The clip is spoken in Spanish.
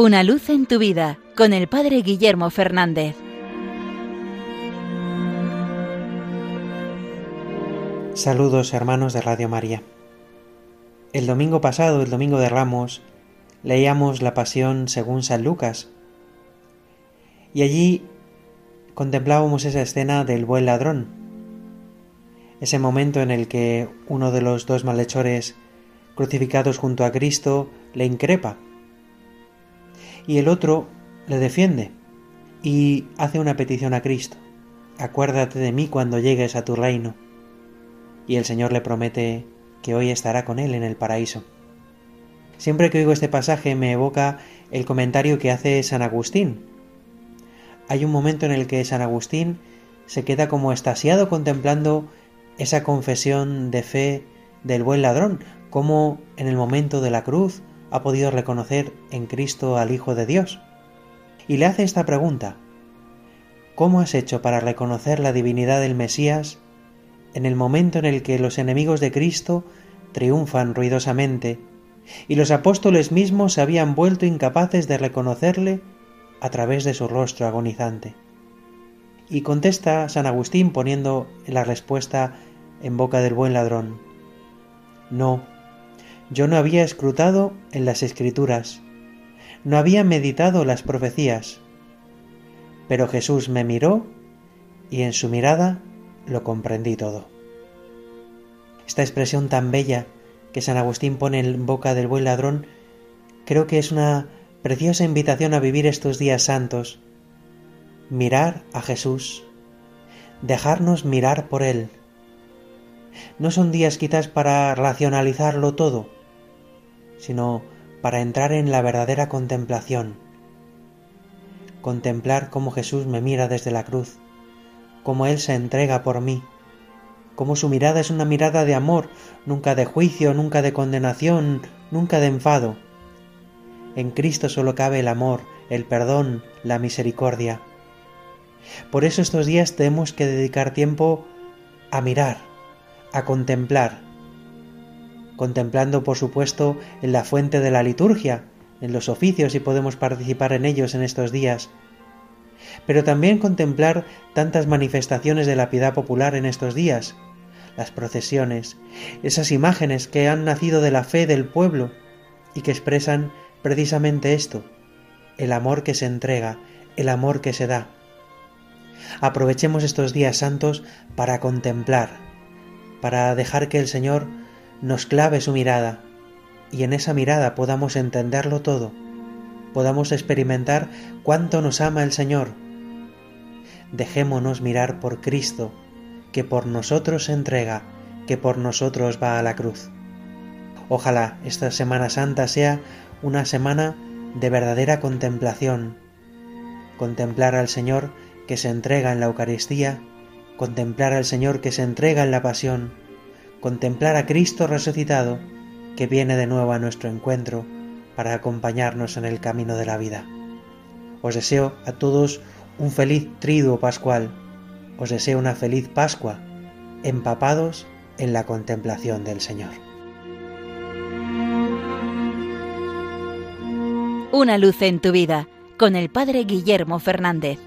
Una luz en tu vida con el Padre Guillermo Fernández. Saludos hermanos de Radio María. El domingo pasado, el domingo de Ramos, leíamos la Pasión según San Lucas. Y allí contemplábamos esa escena del buen ladrón. Ese momento en el que uno de los dos malhechores crucificados junto a Cristo le increpa. Y el otro le defiende y hace una petición a Cristo. Acuérdate de mí cuando llegues a tu reino. Y el Señor le promete que hoy estará con él en el paraíso. Siempre que oigo este pasaje me evoca el comentario que hace San Agustín. Hay un momento en el que San Agustín se queda como estasiado contemplando esa confesión de fe del buen ladrón, cómo en el momento de la cruz ha podido reconocer en Cristo al Hijo de Dios. Y le hace esta pregunta, ¿cómo has hecho para reconocer la divinidad del Mesías en el momento en el que los enemigos de Cristo triunfan ruidosamente y los apóstoles mismos se habían vuelto incapaces de reconocerle a través de su rostro agonizante? Y contesta San Agustín poniendo la respuesta en boca del buen ladrón. No, yo no había escrutado en las escrituras, no había meditado las profecías, pero Jesús me miró y en su mirada lo comprendí todo. Esta expresión tan bella que San Agustín pone en boca del buen ladrón creo que es una preciosa invitación a vivir estos días santos, mirar a Jesús, dejarnos mirar por Él. No son días quizás para racionalizarlo todo, sino para entrar en la verdadera contemplación. Contemplar cómo Jesús me mira desde la cruz, cómo Él se entrega por mí, cómo su mirada es una mirada de amor, nunca de juicio, nunca de condenación, nunca de enfado. En Cristo solo cabe el amor, el perdón, la misericordia. Por eso estos días tenemos que dedicar tiempo a mirar, a contemplar, contemplando por supuesto en la fuente de la liturgia, en los oficios y podemos participar en ellos en estos días, pero también contemplar tantas manifestaciones de la piedad popular en estos días, las procesiones, esas imágenes que han nacido de la fe del pueblo y que expresan precisamente esto, el amor que se entrega, el amor que se da. Aprovechemos estos días santos para contemplar, para dejar que el Señor nos clave su mirada y en esa mirada podamos entenderlo todo, podamos experimentar cuánto nos ama el Señor. Dejémonos mirar por Cristo, que por nosotros se entrega, que por nosotros va a la cruz. Ojalá esta Semana Santa sea una semana de verdadera contemplación, contemplar al Señor que se entrega en la Eucaristía, contemplar al Señor que se entrega en la pasión, contemplar a Cristo resucitado que viene de nuevo a nuestro encuentro para acompañarnos en el camino de la vida. Os deseo a todos un feliz triduo pascual, os deseo una feliz Pascua, empapados en la contemplación del Señor. Una luz en tu vida con el Padre Guillermo Fernández.